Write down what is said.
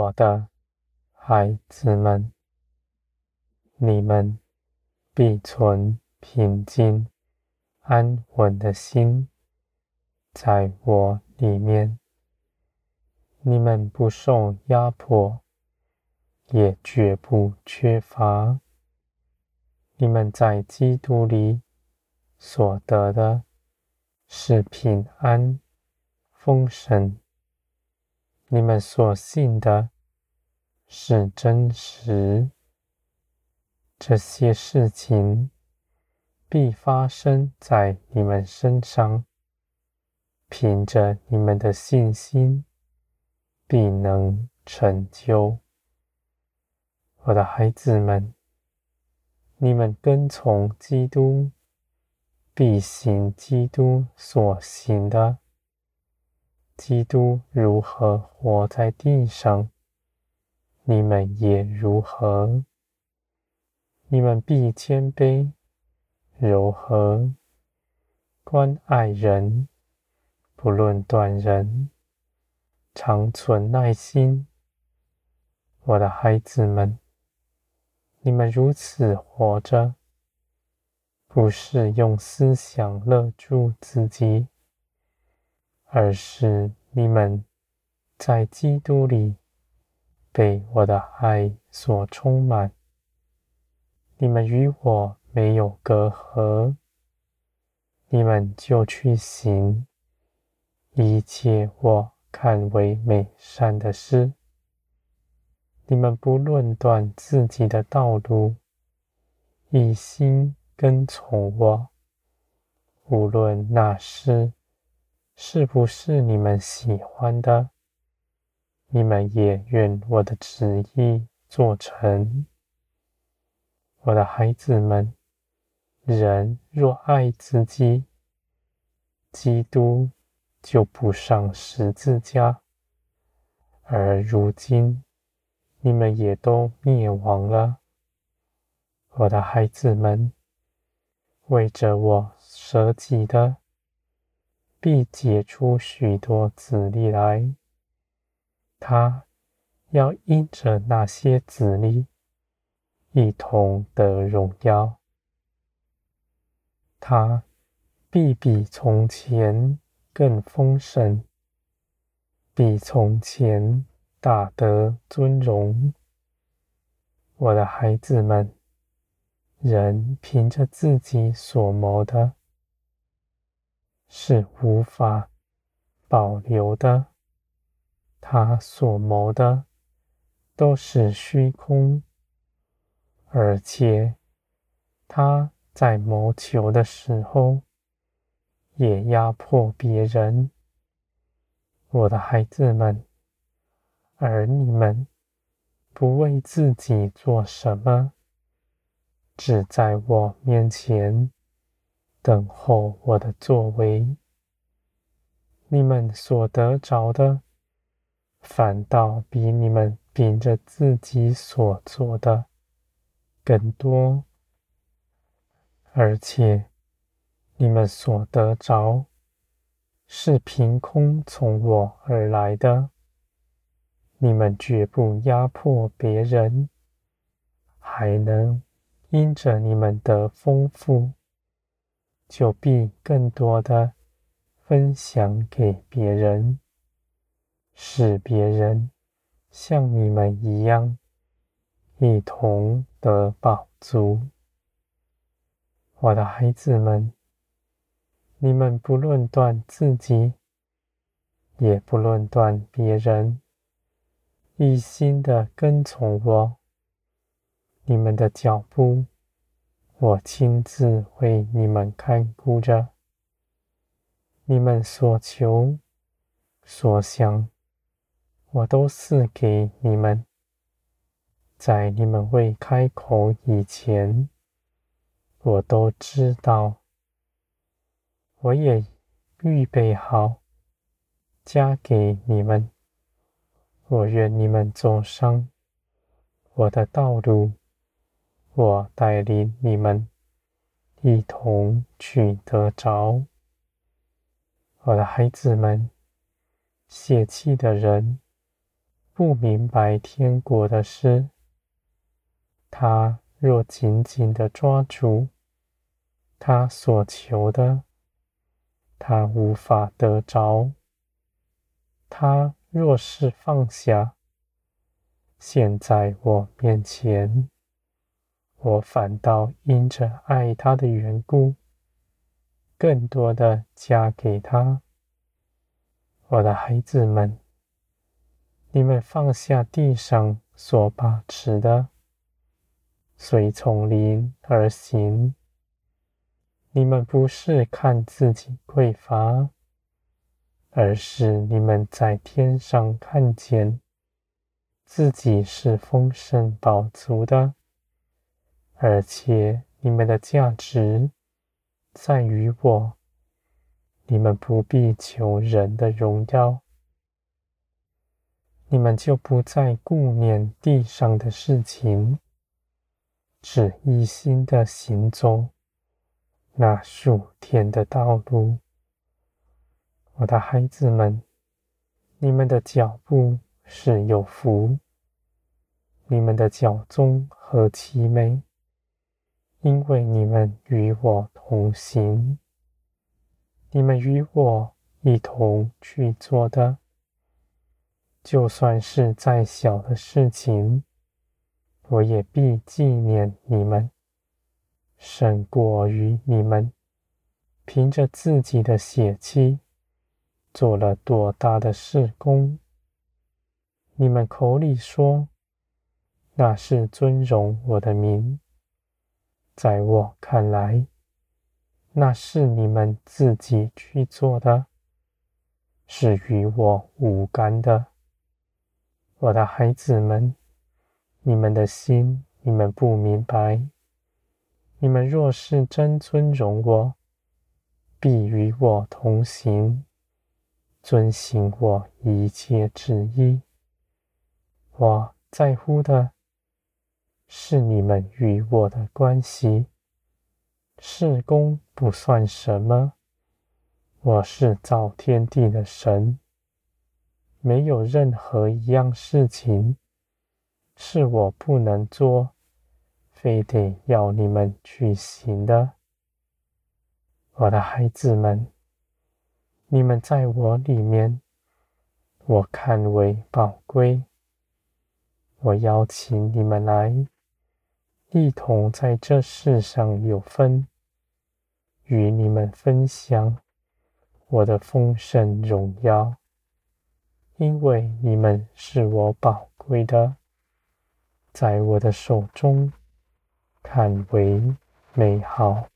我的孩子们，你们必存平静安稳的心，在我里面。你们不受压迫，也绝不缺乏。你们在基督里所得的是平安、丰盛。你们所信的是真实。这些事情必发生在你们身上，凭着你们的信心。必能成就，我的孩子们，你们跟从基督，必行基督所行的。基督如何活在地上，你们也如何。你们必谦卑、柔和、关爱人，不论断人。常存耐心，我的孩子们，你们如此活着，不是用思想勒住自己，而是你们在基督里被我的爱所充满。你们与我没有隔阂，你们就去行一切我。看为美善的事，你们不论断自己的道路，一心跟从我。无论那事是不是你们喜欢的，你们也愿我的旨意做成。我的孩子们，人若爱自己，基督。就不上十字架，而如今你们也都灭亡了，我的孩子们，为着我舍己的，必结出许多子粒来。他要因着那些子粒，一同得荣耀。他必比从前。更丰盛，比从前大得尊荣。我的孩子们，人凭着自己所谋的，是无法保留的。他所谋的都是虚空，而且他在谋求的时候，也压迫别人，我的孩子们，而你们不为自己做什么，只在我面前等候我的作为。你们所得着的，反倒比你们凭着自己所做的更多，而且。你们所得着，是凭空从我而来的。你们绝不压迫别人，还能因着你们的丰富，就必更多的分享给别人，使别人像你们一样，一同得宝足。我的孩子们。你们不论断自己，也不论断别人，一心的跟从我。你们的脚步，我亲自为你们看顾着。你们所求、所想，我都赐给你们。在你们未开口以前，我都知道。我也预备好，加给你们。我愿你们走上我的道路，我带领你们一同去得着。我的孩子们，泄气的人不明白天国的事，他若紧紧的抓住他所求的，他无法得着；他若是放下，现在我面前，我反倒因着爱他的缘故，更多的加给他。我的孩子们。你们放下地上所把持的，随从灵而行。你们不是看自己匮乏，而是你们在天上看见自己是丰盛饱足的，而且你们的价值在于我。你们不必求人的荣耀。你们就不再顾念地上的事情，只一心的行走那属天的道路。我的孩子们，你们的脚步是有福，你们的脚踪何其美，因为你们与我同行，你们与我一同去做的。就算是再小的事情，我也必纪念你们，胜过于你们凭着自己的血气做了多大的事功。你们口里说那是尊荣我的名，在我看来，那是你们自己去做的，是与我无干的。我的孩子们，你们的心，你们不明白。你们若是真尊荣我，必与我同行，遵行我一切旨意。我在乎的是你们与我的关系，事工不算什么。我是造天地的神。没有任何一样事情是我不能做，非得要你们去行的。我的孩子们，你们在我里面，我看为宝贵。我邀请你们来，一同在这世上有分，与你们分享我的丰盛荣耀。因为你们是我宝贵的，在我的手中看为美好。